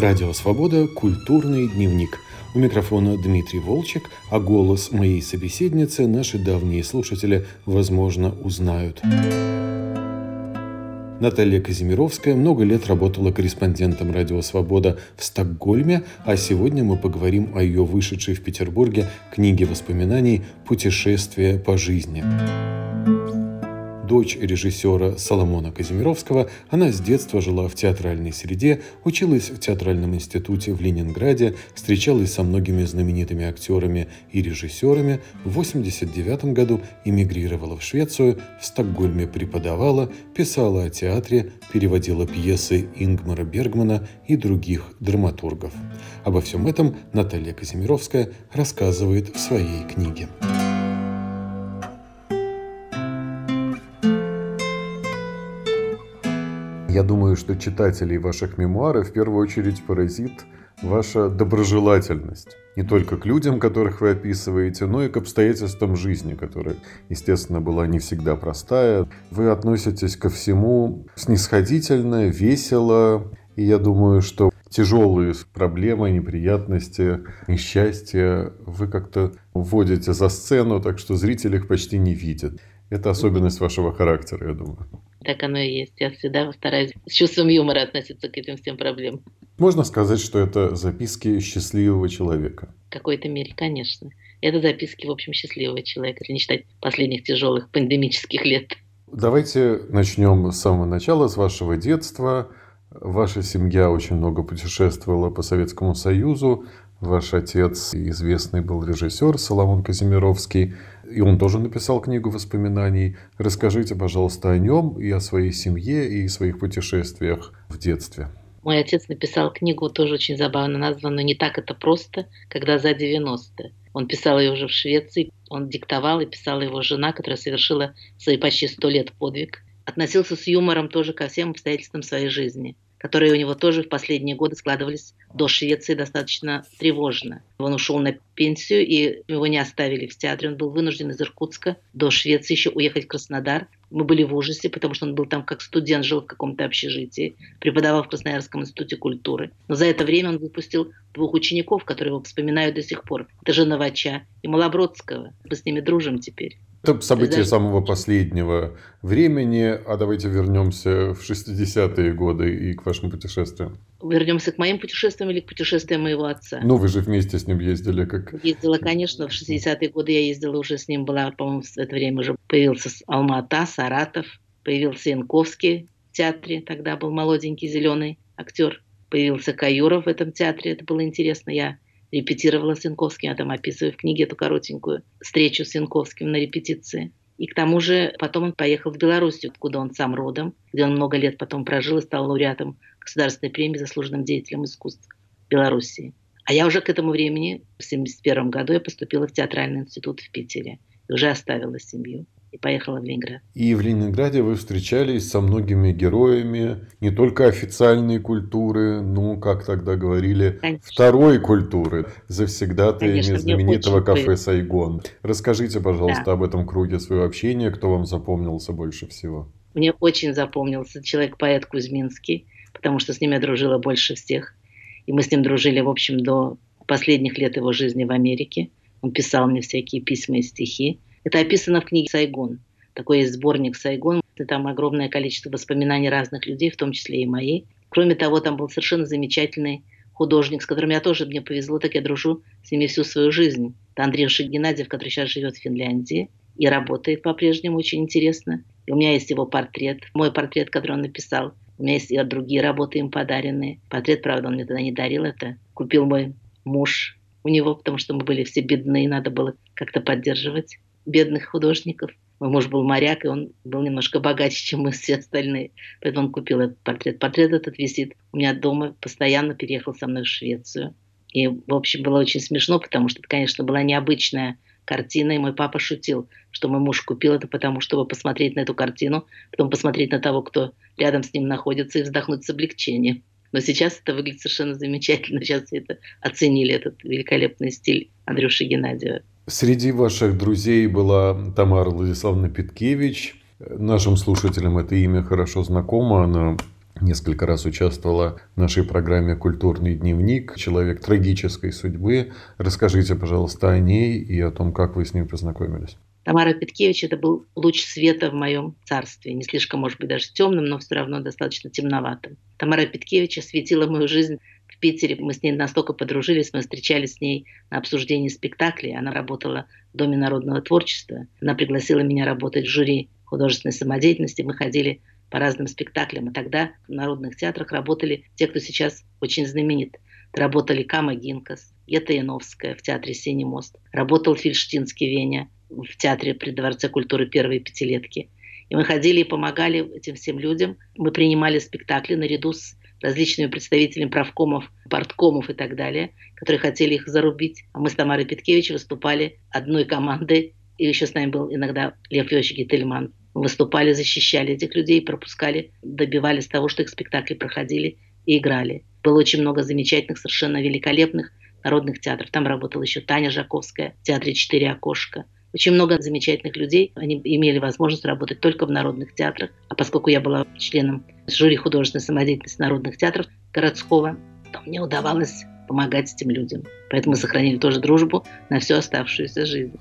Радио «Свобода» – культурный дневник. У микрофона Дмитрий Волчек, а голос моей собеседницы наши давние слушатели, возможно, узнают. Наталья Казимировская много лет работала корреспондентом «Радио Свобода» в Стокгольме, а сегодня мы поговорим о ее вышедшей в Петербурге книге воспоминаний «Путешествие по жизни» дочь режиссера Соломона Казимировского, она с детства жила в театральной среде, училась в театральном институте в Ленинграде, встречалась со многими знаменитыми актерами и режиссерами, в 1989 году эмигрировала в Швецию, в Стокгольме преподавала, писала о театре, переводила пьесы Ингмара Бергмана и других драматургов. Обо всем этом Наталья Казимировская рассказывает в своей книге. Я думаю, что читателей ваших мемуаров в первую очередь поразит ваша доброжелательность. Не только к людям, которых вы описываете, но и к обстоятельствам жизни, которая, естественно, была не всегда простая. Вы относитесь ко всему снисходительно, весело. И я думаю, что тяжелые проблемы, неприятности, несчастья вы как-то вводите за сцену, так что зритель их почти не видит. Это особенность вашего характера, я думаю. Так оно и есть. Я всегда стараюсь с чувством юмора относиться к этим всем проблемам. Можно сказать, что это записки счастливого человека? В какой-то мере, конечно. Это записки, в общем, счастливого человека, если не считать последних тяжелых пандемических лет. Давайте начнем с самого начала, с вашего детства. Ваша семья очень много путешествовала по Советскому Союзу. Ваш отец известный был режиссер Соломон Казимировский, и он тоже написал книгу воспоминаний. Расскажите, пожалуйста, о нем и о своей семье и своих путешествиях в детстве. Мой отец написал книгу, тоже очень забавно названную «Не так это просто, когда за 90 Он писал ее уже в Швеции, он диктовал и писала его жена, которая совершила свои почти сто лет подвиг. Относился с юмором тоже ко всем обстоятельствам своей жизни которые у него тоже в последние годы складывались до Швеции достаточно тревожно. Он ушел на пенсию, и его не оставили в театре. Он был вынужден из Иркутска до Швеции еще уехать в Краснодар. Мы были в ужасе, потому что он был там как студент, жил в каком-то общежитии, преподавал в Красноярском институте культуры. Но за это время он выпустил двух учеников, которые его вспоминают до сих пор. Это же Новача и Малобродского. Мы с ними дружим теперь. Это события самого последнего времени. А давайте вернемся в 60-е годы и к вашим путешествиям. Вернемся к моим путешествиям или к путешествиям моего отца? Ну, вы же вместе с ним ездили. как? Ездила, конечно. В 60-е годы я ездила уже с ним. Была, по-моему, в это время уже появился Алмата, Саратов. Появился Янковский в театре. Тогда был молоденький зеленый актер. Появился Каюров в этом театре. Это было интересно. Я репетировала с Янковским, я там описываю в книге эту коротенькую встречу с Янковским на репетиции. И к тому же потом он поехал в Белоруссию, откуда он сам родом, где он много лет потом прожил и стал лауреатом Государственной премии заслуженным деятелем искусств Белоруссии. А я уже к этому времени, в 1971 году, я поступила в театральный институт в Питере и уже оставила семью и поехала в Ленинград. И в Ленинграде вы встречались со многими героями не только официальной культуры, ну, как тогда говорили, Конечно. второй культуры, завсегдатаями знаменитого кафе «Сайгон». Расскажите, пожалуйста, да. об этом круге своего общения, кто вам запомнился больше всего? Мне очень запомнился человек-поэт Кузьминский, потому что с ним я дружила больше всех. И мы с ним дружили, в общем, до последних лет его жизни в Америке. Он писал мне всякие письма и стихи. Это описано в книге «Сайгон». Такой есть сборник «Сайгон». Там огромное количество воспоминаний разных людей, в том числе и мои. Кроме того, там был совершенно замечательный художник, с которым я тоже, мне повезло, так я дружу с ними всю свою жизнь. Это Андрей Геннадьев, который сейчас живет в Финляндии и работает по-прежнему очень интересно. И у меня есть его портрет, мой портрет, который он написал. У меня есть и другие работы им подаренные. Портрет, правда, он мне тогда не дарил это. Купил мой муж у него, потому что мы были все бедные, надо было как-то поддерживать бедных художников. Мой муж был моряк, и он был немножко богаче, чем мы все остальные. Поэтому он купил этот портрет. Портрет этот висит у меня дома, постоянно переехал со мной в Швецию. И, в общем, было очень смешно, потому что это, конечно, была необычная картина, и мой папа шутил, что мой муж купил это потому, чтобы посмотреть на эту картину, потом посмотреть на того, кто рядом с ним находится, и вздохнуть с облегчением. Но сейчас это выглядит совершенно замечательно. Сейчас это оценили, этот великолепный стиль Андрюши Геннадьева. Среди ваших друзей была Тамара Владиславовна Питкевич. Нашим слушателям это имя хорошо знакомо. Она несколько раз участвовала в нашей программе «Культурный дневник», человек трагической судьбы. Расскажите, пожалуйста, о ней и о том, как вы с ним познакомились. Тамара Петкевич – это был луч света в моем царстве. Не слишком, может быть, даже темным, но все равно достаточно темноватым. Тамара Петкевич осветила мою жизнь в Питере. Мы с ней настолько подружились, мы встречались с ней на обсуждении спектаклей. Она работала в Доме народного творчества. Она пригласила меня работать в жюри художественной самодеятельности. Мы ходили по разным спектаклям. И тогда в народных театрах работали те, кто сейчас очень знаменит. Работали Кама Гинкас, Ета Яновская в театре «Синий мост». Работал Фильштинский Веня в театре при Дворце культуры «Первые пятилетки». И мы ходили и помогали этим всем людям. Мы принимали спектакли наряду с различными представителями правкомов, порткомов и так далее, которые хотели их зарубить. А мы с Тамарой Петкевич выступали одной командой, и еще с нами был иногда Лев Леович Гительман. Мы выступали, защищали этих людей, пропускали, добивались того, что их спектакли проходили и играли. Было очень много замечательных, совершенно великолепных народных театров. Там работала еще Таня Жаковская в театре «Четыре окошка». Очень много замечательных людей. Они имели возможность работать только в народных театрах. А поскольку я была членом жюри художественной самодеятельности народных театров городского, то мне удавалось помогать этим людям. Поэтому мы сохранили тоже дружбу на всю оставшуюся жизнь.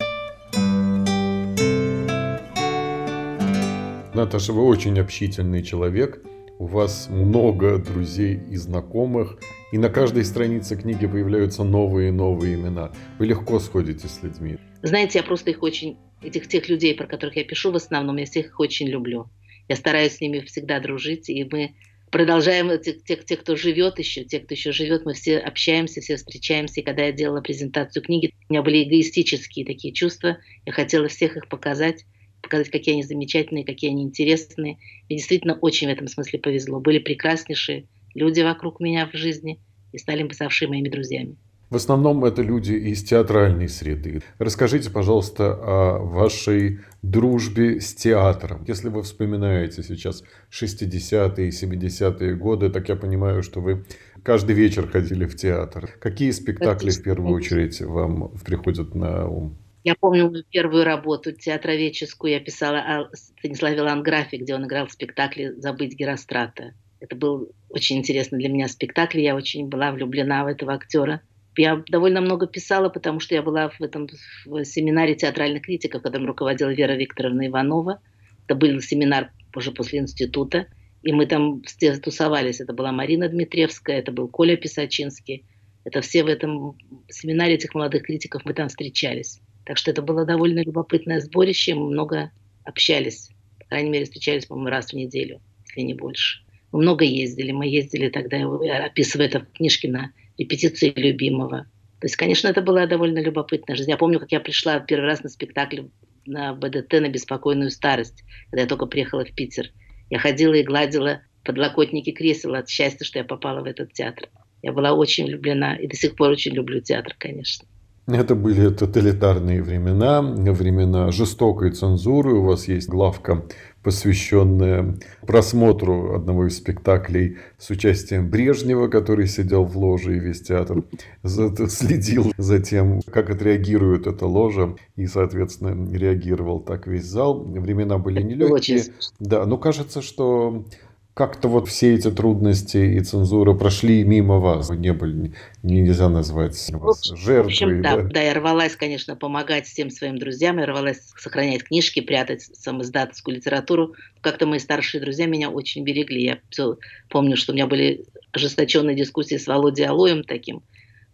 Наташа, вы очень общительный человек. У вас много друзей и знакомых. И на каждой странице книги появляются новые и новые имена. Вы легко сходите с людьми. Знаете, я просто их очень, этих тех людей, про которых я пишу в основном, я всех их очень люблю. Я стараюсь с ними всегда дружить, и мы продолжаем, тех, тех, тех, кто живет еще, тех, кто еще живет, мы все общаемся, все встречаемся. И когда я делала презентацию книги, у меня были эгоистические такие чувства. Я хотела всех их показать, показать, какие они замечательные, какие они интересные. Мне действительно очень в этом смысле повезло. Были прекраснейшие люди вокруг меня в жизни и стали ставшие моими друзьями. В основном это люди из театральной среды. Расскажите, пожалуйста, о вашей дружбе с театром. Если вы вспоминаете сейчас 60-е и 70-е годы, так я понимаю, что вы каждый вечер ходили в театр. Какие спектакли в первую очередь вам приходят на ум? Я помню мою первую работу театроведческую. Я писала о Станиславе Ланграфе, где он играл в спектакле «Забыть Герострата». Это был очень интересный для меня спектакль. Я очень была влюблена в этого актера. Я довольно много писала, потому что я была в этом в семинаре театральных критиков, которым руководила Вера Викторовна Иванова. Это был семинар уже после института. И мы там все тусовались. Это была Марина Дмитриевская, это был Коля Писачинский. Это все в этом семинаре этих молодых критиков мы там встречались. Так что это было довольно любопытное сборище. Мы много общались. По крайней мере, встречались, по-моему, раз в неделю, если не больше. Мы много ездили. Мы ездили тогда, я описываю это в книжке на репетиции любимого. То есть, конечно, это была довольно любопытная жизнь. Я помню, как я пришла первый раз на спектакль на БДТ на беспокойную старость, когда я только приехала в Питер. Я ходила и гладила подлокотники кресел от счастья, что я попала в этот театр. Я была очень влюблена и до сих пор очень люблю театр, конечно. Это были тоталитарные времена, времена жестокой цензуры. У вас есть главка, посвященная просмотру одного из спектаклей с участием Брежнева, который сидел в ложе и весь театр следил за тем, как отреагирует эта ложа, и, соответственно, реагировал так весь зал. Времена были нелегкие. Да, но кажется, что как-то вот все эти трудности и цензура прошли мимо вас. Вы не были, нельзя назвать вас жертвой. В общем, да, да? да, я рвалась, конечно, помогать всем своим друзьям, я рвалась сохранять книжки, прятать самоиздатовскую литературу. Как-то мои старшие друзья меня очень берегли. Я все помню, что у меня были ожесточенные дискуссии с Володей Алоем, таким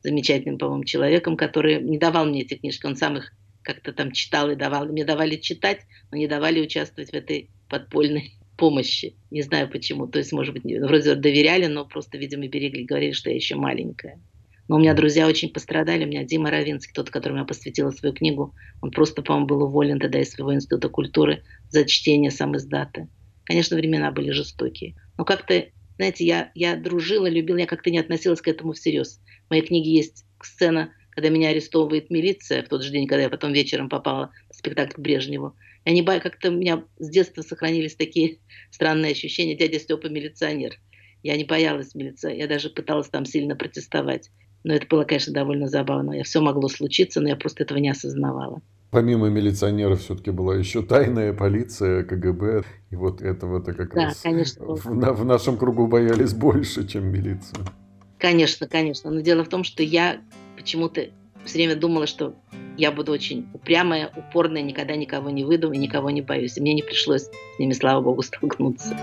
замечательным, по-моему, человеком, который не давал мне эти книжки, он сам их как-то там читал и давал. Мне давали читать, но не давали участвовать в этой подпольной помощи. Не знаю почему. То есть, может быть, вроде доверяли, но просто, видимо, берегли, говорили, что я еще маленькая. Но у меня друзья очень пострадали. У меня Дима Равинский, тот, которому я посвятила свою книгу, он просто, по-моему, был уволен тогда из своего института культуры за чтение сам издата. Конечно, времена были жестокие. Но как-то, знаете, я, я дружила, любила, я как-то не относилась к этому всерьез. В моей книге есть сцена, когда меня арестовывает милиция в тот же день, когда я потом вечером попала в спектакль к Брежневу. Я не боюсь, как-то у меня с детства сохранились такие странные ощущения. Дядя Степа милиционер. Я не боялась милиции, я даже пыталась там сильно протестовать. Но это было, конечно, довольно забавно. Я все могло случиться, но я просто этого не осознавала. Помимо милиционеров все-таки была еще тайная полиция, КГБ. И вот этого-то как да, раз конечно. В, в нашем кругу боялись больше, чем милицию. Конечно, конечно. Но дело в том, что я почему-то все время думала, что я буду очень упрямая, упорная, никогда никого не выйду и никого не боюсь. И мне не пришлось с ними, слава богу, столкнуться.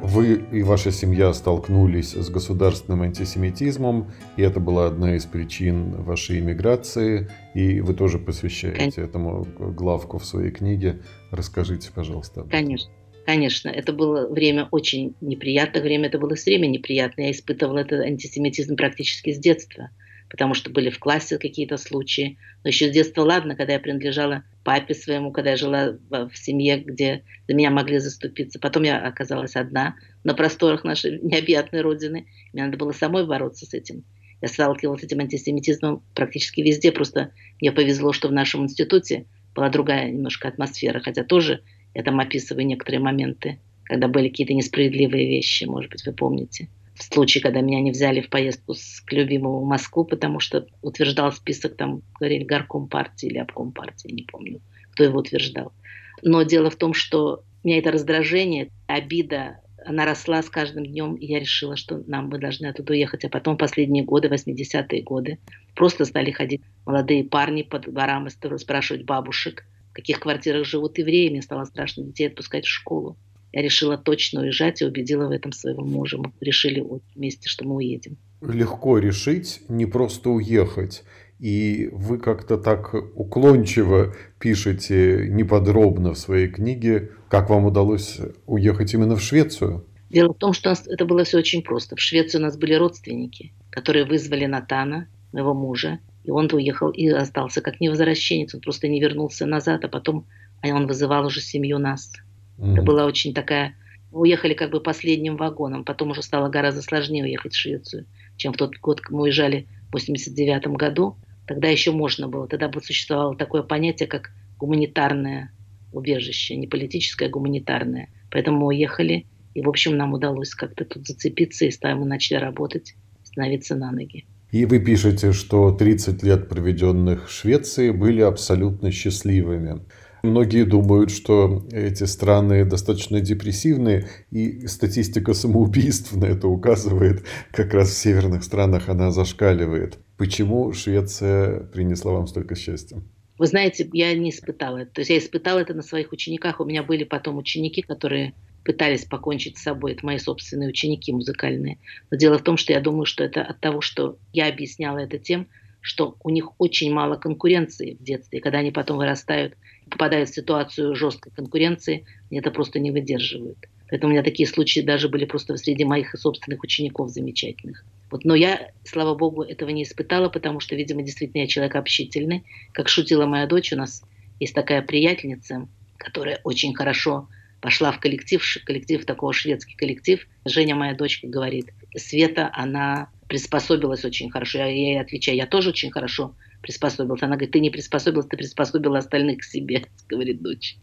Вы и ваша семья столкнулись с государственным антисемитизмом, и это была одна из причин вашей иммиграции, и вы тоже посвящаете Конечно. этому главку в своей книге. Расскажите, пожалуйста. Конечно. Конечно, это было время очень неприятное время, это было все время неприятно. Я испытывала этот антисемитизм практически с детства, потому что были в классе какие-то случаи. Но еще с детства, ладно, когда я принадлежала папе своему, когда я жила в семье, где за меня могли заступиться. Потом я оказалась одна на просторах нашей необъятной родины. Мне надо было самой бороться с этим. Я сталкивалась с этим антисемитизмом практически везде. Просто мне повезло, что в нашем институте была другая немножко атмосфера, хотя тоже я там описываю некоторые моменты, когда были какие-то несправедливые вещи, может быть, вы помните. В случае, когда меня не взяли в поездку с, к любимому в Москву, потому что утверждал список, там говорили горком партии или обком партии, не помню, кто его утверждал. Но дело в том, что у меня это раздражение, обида, она росла с каждым днем, и я решила, что нам мы должны оттуда уехать. А потом последние годы, 80-е годы, просто стали ходить молодые парни по дворам и спрашивать бабушек, в каких квартирах живут евреи, мне стало страшно детей отпускать в школу. Я решила точно уезжать и убедила в этом своего мужа. Мы решили вместе, что мы уедем. Легко решить, не просто уехать. И вы как-то так уклончиво пишете неподробно в своей книге, как вам удалось уехать именно в Швецию. Дело в том, что это было все очень просто. В Швеции у нас были родственники, которые вызвали Натана, моего мужа, и он уехал и остался как невозвращенец. Он просто не вернулся назад, а потом он вызывал уже семью нас. Mm-hmm. Это была очень такая... Мы уехали как бы последним вагоном. Потом уже стало гораздо сложнее уехать в Швецию, чем в тот год, когда мы уезжали в 89 году. Тогда еще можно было. Тогда бы существовало такое понятие, как гуманитарное убежище. Не политическое, а гуманитарное. Поэтому мы уехали. И, в общем, нам удалось как-то тут зацепиться, и мы начали работать, становиться на ноги. И вы пишете, что 30 лет, проведенных в Швеции, были абсолютно счастливыми. Многие думают, что эти страны достаточно депрессивные, и статистика самоубийств на это указывает. Как раз в северных странах она зашкаливает. Почему Швеция принесла вам столько счастья? Вы знаете, я не испытала это. То есть я испытала это на своих учениках. У меня были потом ученики, которые пытались покончить с собой. Это мои собственные ученики музыкальные. Но дело в том, что я думаю, что это от того, что я объясняла это тем, что у них очень мало конкуренции в детстве. Когда они потом вырастают, попадают в ситуацию жесткой конкуренции, они это просто не выдерживают. Поэтому у меня такие случаи даже были просто среди моих собственных учеников замечательных. Вот, но я, слава богу, этого не испытала, потому что, видимо, действительно я человек общительный. Как шутила моя дочь, у нас есть такая приятельница, которая очень хорошо пошла в коллектив, коллектив такого шведский коллектив. Женя, моя дочка, говорит, Света, она приспособилась очень хорошо. Я ей отвечаю, я тоже очень хорошо приспособилась. Она говорит, ты не приспособилась, ты приспособила остальных к себе, говорит дочь.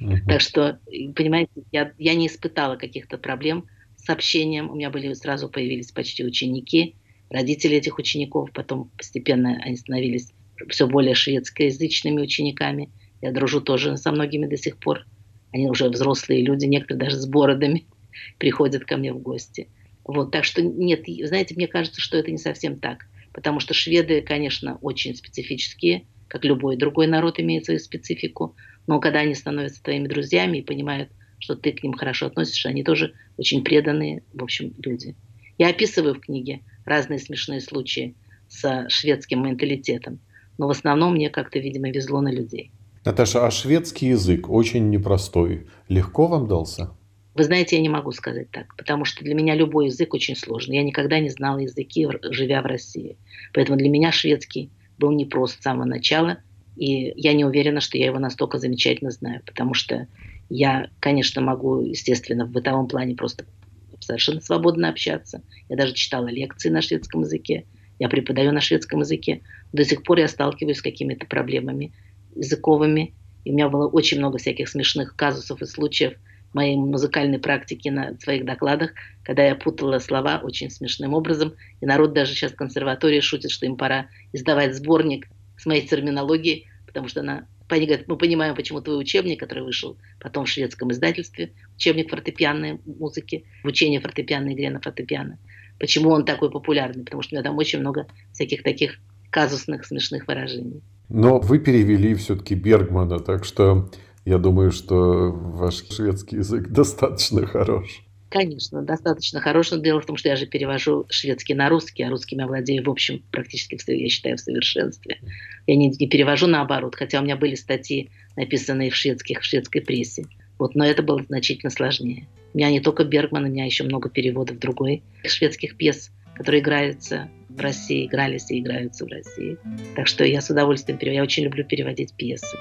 Uh-huh. Так что, понимаете, я, я не испытала каких-то проблем с общением. У меня были сразу появились почти ученики, родители этих учеников. Потом постепенно они становились все более шведскоязычными учениками. Я дружу тоже со многими до сих пор. Они уже взрослые люди, некоторые даже с бородами приходят ко мне в гости. Вот, так что нет, знаете, мне кажется, что это не совсем так. Потому что шведы, конечно, очень специфические, как любой другой народ имеет свою специфику. Но когда они становятся твоими друзьями и понимают, что ты к ним хорошо относишься, они тоже очень преданные, в общем, люди. Я описываю в книге разные смешные случаи с шведским менталитетом. Но в основном мне как-то, видимо, везло на людей. Наташа, а шведский язык очень непростой. Легко вам дался? Вы знаете, я не могу сказать так, потому что для меня любой язык очень сложный. Я никогда не знала языки, живя в России. Поэтому для меня шведский был непрост с самого начала. И я не уверена, что я его настолько замечательно знаю, потому что я, конечно, могу, естественно, в бытовом плане просто совершенно свободно общаться. Я даже читала лекции на шведском языке. Я преподаю на шведском языке. До сих пор я сталкиваюсь с какими-то проблемами языковыми. И у меня было очень много всяких смешных казусов и случаев в моей музыкальной практике на своих докладах, когда я путала слова очень смешным образом. И народ даже сейчас в консерватории шутит, что им пора издавать сборник с моей терминологией, потому что она мы понимаем, почему твой учебник, который вышел потом в шведском издательстве, учебник фортепианной музыки, обучение фортепианной игре на фортепиано, почему он такой популярный, потому что у меня там очень много всяких таких казусных, смешных выражений. Но вы перевели все-таки Бергмана, так что я думаю, что ваш шведский язык достаточно хорош. Конечно, достаточно хорош. Но дело в том, что я же перевожу шведский на русский, а русским я владею, в общем, практически, я считаю, в совершенстве. Я не, не перевожу наоборот, хотя у меня были статьи, написанные в, шведских, в шведской прессе. Вот, но это было значительно сложнее. У меня не только Бергман, у меня еще много переводов другой шведских пьес, которые играются в России, игрались и играются в России. Так что я с удовольствием перевожу. Я очень люблю переводить пьесы.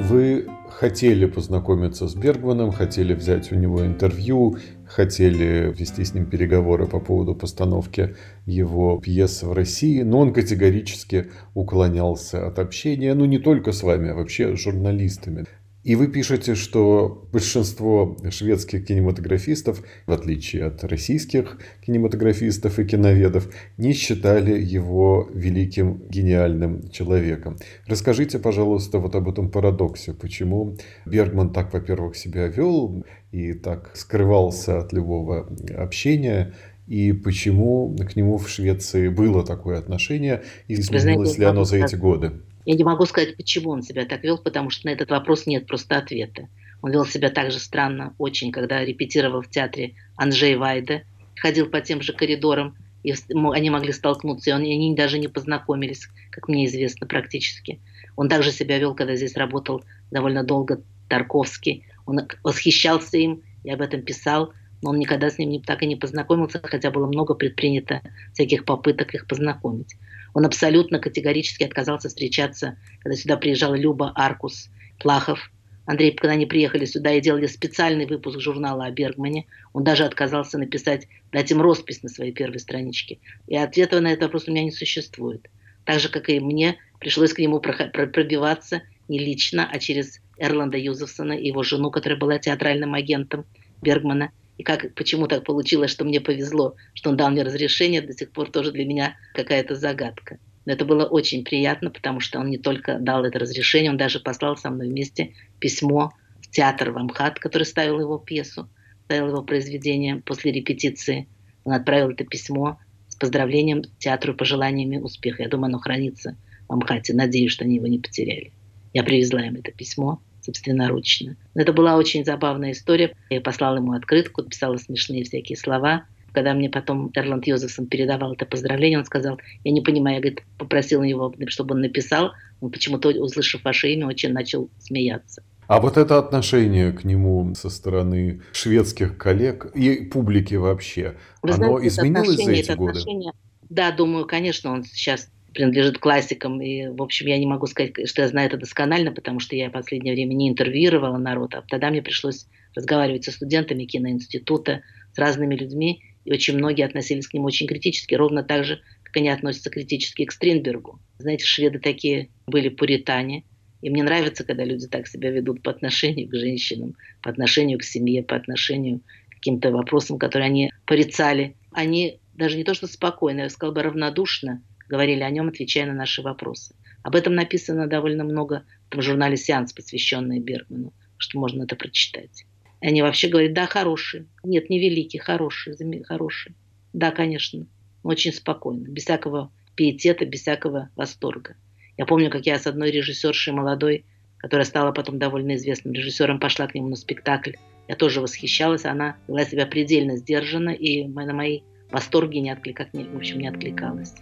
Вы хотели познакомиться с Бергманом, хотели взять у него интервью, хотели вести с ним переговоры по поводу постановки его пьес в России, но он категорически уклонялся от общения, ну не только с вами, а вообще с журналистами. И вы пишете, что большинство шведских кинематографистов, в отличие от российских кинематографистов и киноведов, не считали его великим гениальным человеком. Расскажите, пожалуйста, вот об этом парадоксе. Почему Бергман так, во-первых, себя вел и так скрывался от любого общения, и почему к нему в Швеции было такое отношение, и изменилось ли оно за эти годы? Я не могу сказать, почему он себя так вел, потому что на этот вопрос нет просто ответа. Он вел себя так же странно очень, когда репетировал в театре Анжей Вайде, ходил по тем же коридорам, и они могли столкнуться, и они даже не познакомились, как мне известно, практически. Он также себя вел, когда здесь работал довольно долго Тарковский. Он восхищался им, я об этом писал, но он никогда с ним так и не познакомился, хотя было много предпринято всяких попыток их познакомить. Он абсолютно категорически отказался встречаться, когда сюда приезжала Люба Аркус, Плахов. Андрей, когда они приехали сюда и делали специальный выпуск журнала о Бергмане, он даже отказался написать, дать им роспись на своей первой страничке. И ответа на этот вопрос у меня не существует. Так же, как и мне, пришлось к нему пробиваться не лично, а через Эрланда Юзефсона и его жену, которая была театральным агентом Бергмана – и как, почему так получилось, что мне повезло, что он дал мне разрешение, до сих пор тоже для меня какая-то загадка. Но это было очень приятно, потому что он не только дал это разрешение, он даже послал со мной вместе письмо в театр в Амхат, который ставил его пьесу, ставил его произведение после репетиции. Он отправил это письмо с поздравлением театру и пожеланиями успеха. Я думаю, оно хранится в Амхате. Надеюсь, что они его не потеряли. Я привезла им это письмо собственноручно. Но это была очень забавная история. Я послала ему открытку, писала смешные всякие слова. Когда мне потом Эрланд Йозефсон передавал это поздравление, он сказал, я не понимаю, я говорит, попросила его, чтобы он написал, он почему-то, услышав ваше имя, очень начал смеяться. А вот это отношение к нему со стороны шведских коллег и публики вообще, Вы оно знаете, изменилось за эти годы? Да, думаю, конечно, он сейчас принадлежит классикам. И, в общем, я не могу сказать, что я знаю это досконально, потому что я в последнее время не интервьюировала народ, а тогда мне пришлось разговаривать со студентами киноинститута, с разными людьми, и очень многие относились к нему очень критически, ровно так же, как они относятся критически к Стринбергу. Знаете, шведы такие были пуритане, и мне нравится, когда люди так себя ведут по отношению к женщинам, по отношению к семье, по отношению к каким-то вопросам, которые они порицали. Они даже не то что спокойно, я сказала бы равнодушно говорили о нем, отвечая на наши вопросы. Об этом написано довольно много в журнале «Сеанс», посвященный Бергману, что можно это прочитать. И они вообще говорят, да, хороший. Нет, не великий, хороший, хороший. Да, конечно, очень спокойно, без всякого пиетета, без всякого восторга. Я помню, как я с одной режиссершей молодой, которая стала потом довольно известным режиссером, пошла к нему на спектакль. Я тоже восхищалась, она вела себя предельно сдержанно, и на мои восторги не откликалась, в общем, не откликалась.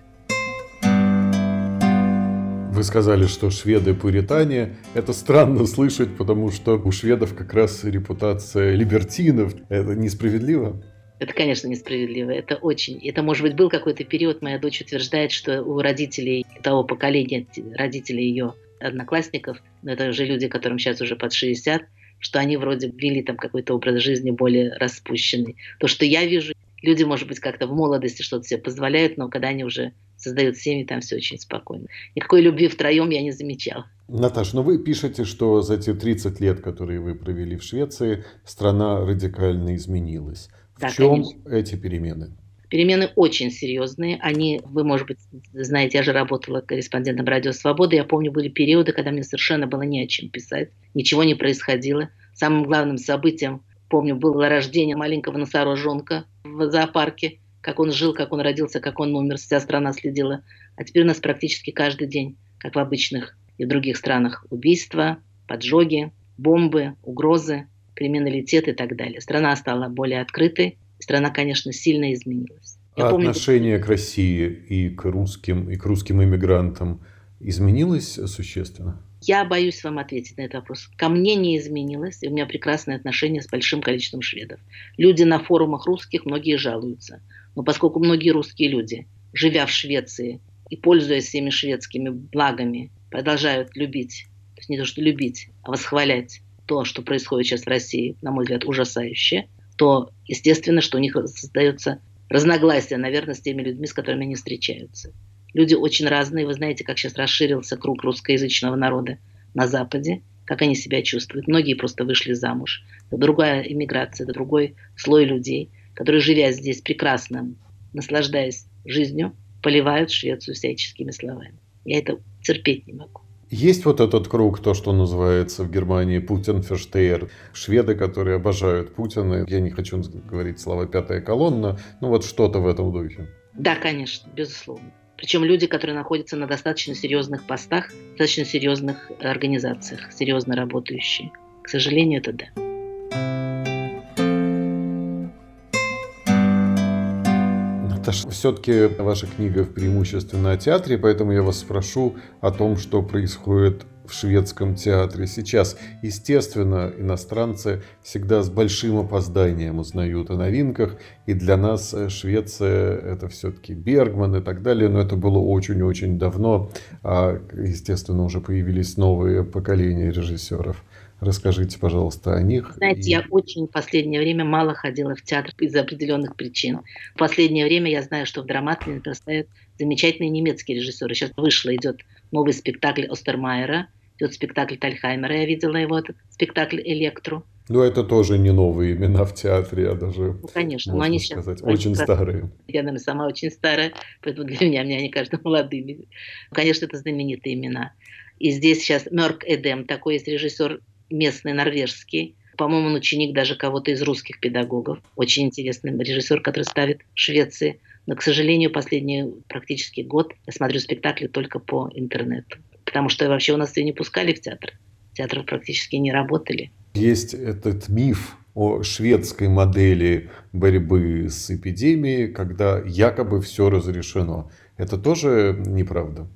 Вы сказали, что шведы пуритане. Это странно слышать, потому что у шведов как раз репутация либертинов. Это несправедливо? Это, конечно, несправедливо. Это очень... Это, может быть, был какой-то период. Моя дочь утверждает, что у родителей того поколения, родителей ее одноклассников, но это уже люди, которым сейчас уже под 60, что они вроде вели там какой-то образ жизни более распущенный. То, что я вижу, люди, может быть, как-то в молодости что-то себе позволяют, но когда они уже создают семьи, там все очень спокойно. Никакой любви втроем я не замечала. Наташа, ну вы пишете, что за те 30 лет, которые вы провели в Швеции, страна радикально изменилась. В да, чем конечно. эти перемены? Перемены очень серьезные. Они, вы, может быть, знаете, я же работала корреспондентом «Радио Свобода». Я помню, были периоды, когда мне совершенно было не о чем писать. Ничего не происходило. Самым главным событием, помню, было рождение маленького носорожонка в зоопарке. Как он жил, как он родился, как он умер. Вся страна следила. А теперь у нас практически каждый день, как в обычных и в других странах, убийства, поджоги, бомбы, угрозы, криминалитет и так далее. Страна стала более открытой, страна, конечно, сильно изменилась. Я а помню, отношение к России и к русским, и к русским иммигрантам изменилось существенно? Я боюсь вам ответить на этот вопрос. Ко мне не изменилось, и у меня прекрасные отношения с большим количеством шведов. Люди на форумах русских, многие жалуются. Но поскольку многие русские люди, живя в Швеции и пользуясь всеми шведскими благами, продолжают любить, то есть не то, что любить, а восхвалять то, что происходит сейчас в России, на мой взгляд, ужасающе, то естественно, что у них создается разногласия, наверное, с теми людьми, с которыми они встречаются. Люди очень разные. Вы знаете, как сейчас расширился круг русскоязычного народа на Западе, как они себя чувствуют. Многие просто вышли замуж. Это другая иммиграция, это другой слой людей, которые, живя здесь прекрасно, наслаждаясь жизнью, поливают Швецию всяческими словами. Я это терпеть не могу. Есть вот этот круг, то, что называется в Германии Путин Ферштейр. Шведы, которые обожают Путина. Я не хочу говорить слова «пятая колонна», но вот что-то в этом духе. Да, конечно, безусловно. Причем люди, которые находятся на достаточно серьезных постах, достаточно серьезных организациях, серьезно работающие. К сожалению, это да. Это все-таки ваша книга преимущественно о театре, поэтому я вас спрошу о том, что происходит в шведском театре сейчас. Естественно, иностранцы всегда с большим опозданием узнают о новинках, и для нас Швеция это все-таки Бергман и так далее, но это было очень-очень давно, а, естественно, уже появились новые поколения режиссеров. Расскажите, пожалуйста, о них. Знаете, и... я очень в последнее время мало ходила в театр из-за определенных причин. В последнее время я знаю, что в Драматле поставят замечательные немецкие режиссеры. Сейчас вышло, идет новый спектакль Остермайера, идет спектакль Тальхаймера, я видела его, этот спектакль «Электру». Ну, это тоже не новые имена в театре, а даже, ну, конечно, но они сейчас сказать, очень раз... старые. Я, наверное, сама очень старая, поэтому для меня, меня они кажутся молодыми. Конечно, это знаменитые имена. И здесь сейчас Мерк Эдем, такой есть режиссер местный норвежский. По-моему, он ученик даже кого-то из русских педагогов. Очень интересный режиссер, который ставит в Швеции. Но, к сожалению, последний практически год я смотрю спектакли только по интернету. Потому что вообще у нас все не пускали в театр. Театры практически не работали. Есть этот миф о шведской модели борьбы с эпидемией, когда якобы все разрешено. Это тоже неправда?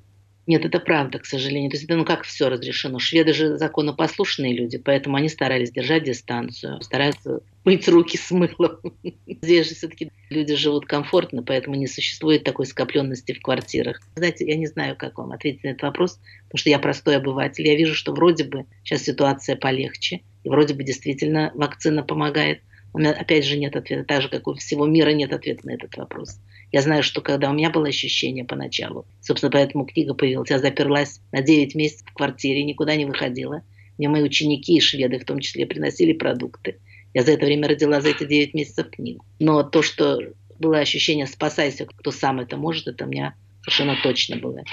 Нет, это правда, к сожалению. То есть это ну как все разрешено. Шведы же законопослушные люди, поэтому они старались держать дистанцию, стараются мыть руки с мылом. Здесь же все-таки люди живут комфортно, поэтому не существует такой скопленности в квартирах. Знаете, я не знаю, как вам ответить на этот вопрос, потому что я простой обыватель. Я вижу, что вроде бы сейчас ситуация полегче, и вроде бы действительно вакцина помогает. У меня опять же нет ответа, так же, как у всего мира нет ответа на этот вопрос. Я знаю, что когда у меня было ощущение поначалу, собственно, поэтому книга появилась, я заперлась на 9 месяцев в квартире, никуда не выходила. Мне мои ученики и шведы в том числе приносили продукты. Я за это время родила за эти 9 месяцев книгу. Но то, что было ощущение «спасайся, кто сам это может», это у меня совершенно точно было.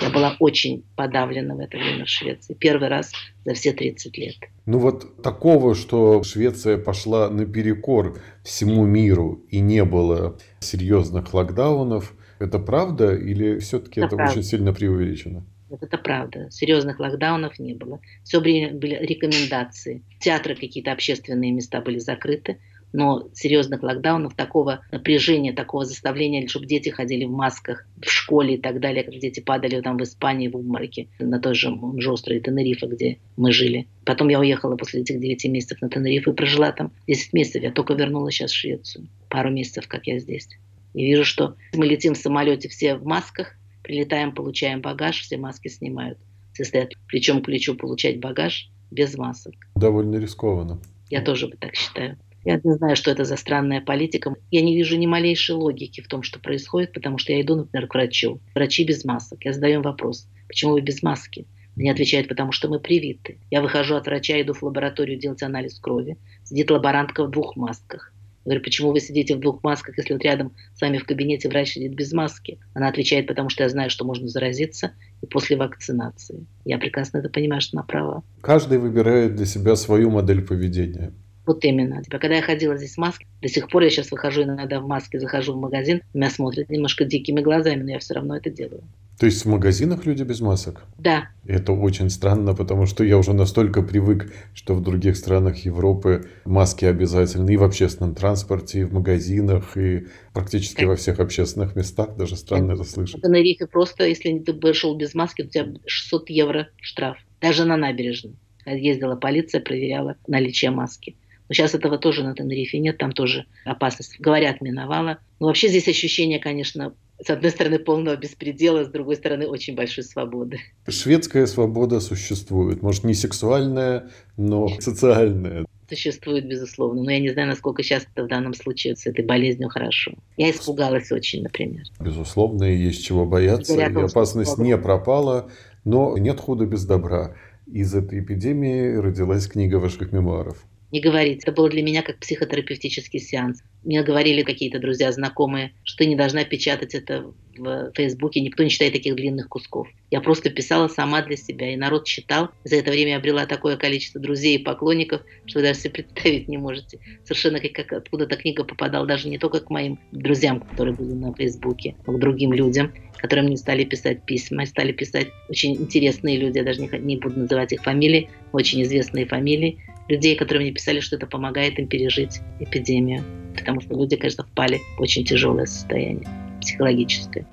Я была очень подавлена в это время в Швеции. Первый раз за все 30 лет. Ну вот такого, что Швеция пошла наперекор всему миру и не было серьезных локдаунов, это правда или все-таки это, это правда. очень сильно преувеличено? Вот это правда. Серьезных локдаунов не было. Все время были рекомендации. Театры какие-то общественные места были закрыты но серьезных локдаунов, такого напряжения, такого заставления, чтобы дети ходили в масках в школе и так далее, как дети падали там в Испании в обмороке, на той же Жострой Тенерифе, где мы жили. Потом я уехала после этих 9 месяцев на Тенерифе и прожила там 10 месяцев. Я только вернулась сейчас в Швецию. Пару месяцев, как я здесь. И вижу, что мы летим в самолете все в масках, прилетаем, получаем багаж, все маски снимают. Все стоят плечом к плечу получать багаж без масок. Довольно рискованно. Я тоже так считаю. Я не знаю, что это за странная политика. Я не вижу ни малейшей логики в том, что происходит, потому что я иду, например, к врачу. Врачи без масок. Я задаю им вопрос, почему вы без маски? Мне отвечают, потому что мы привиты. Я выхожу от врача, иду в лабораторию делать анализ крови. Сидит лаборантка в двух масках. Я говорю, почему вы сидите в двух масках, если вот рядом с вами в кабинете врач сидит без маски? Она отвечает, потому что я знаю, что можно заразиться и после вакцинации. Я прекрасно это понимаю, что она права. Каждый выбирает для себя свою модель поведения. Вот именно. Типа, когда я ходила здесь в маске, до сих пор я сейчас выхожу иногда в маске, захожу в магазин, меня смотрят немножко дикими глазами, но я все равно это делаю. То есть в магазинах люди без масок? Да. Это очень странно, потому что я уже настолько привык, что в других странах Европы маски обязательны и в общественном транспорте, и в магазинах, и практически во всех общественных местах. Даже странно это слышать. На Рифе просто, если ты шел без маски, у тебя 600 евро штраф. Даже на набережной. Ездила полиция, проверяла наличие маски. Но сейчас этого тоже на Тенерифе нет, там тоже опасность, говорят, миновала. Но вообще здесь ощущение, конечно, с одной стороны, полного беспредела, с другой стороны, очень большой свободы. Шведская свобода существует. Может, не сексуальная, но социальная. Существует, безусловно. Но я не знаю, насколько сейчас это в данном случае с этой болезнью хорошо. Я испугалась очень, например. Безусловно, и есть чего бояться. и опасность не пропала, но нет худа без добра. Из этой эпидемии родилась книга ваших мемуаров не говорить. Это было для меня как психотерапевтический сеанс. Мне говорили какие-то друзья, знакомые, что ты не должна печатать это в Фейсбуке, никто не читает таких длинных кусков. Я просто писала сама для себя, и народ читал. За это время я обрела такое количество друзей и поклонников, что вы даже себе представить не можете. Совершенно как, как откуда эта книга попадала даже не только к моим друзьям, которые были на Фейсбуке, но к другим людям, которые мне стали писать письма, стали писать очень интересные люди, я даже не, не буду называть их фамилии, очень известные фамилии, людей, которые мне писали, что это помогает им пережить эпидемию. Потому что люди, конечно, впали в очень тяжелое состояние психологическое.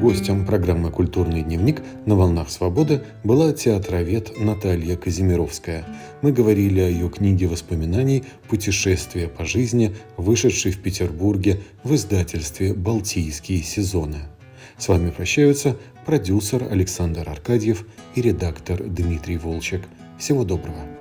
Гостем программы «Культурный дневник» на «Волнах свободы» была театровед Наталья Казимировская. Мы говорили о ее книге воспоминаний «Путешествие по жизни», вышедшей в Петербурге в издательстве «Балтийские сезоны». С вами прощаются продюсер Александр Аркадьев и редактор Дмитрий Волчек. Всего доброго.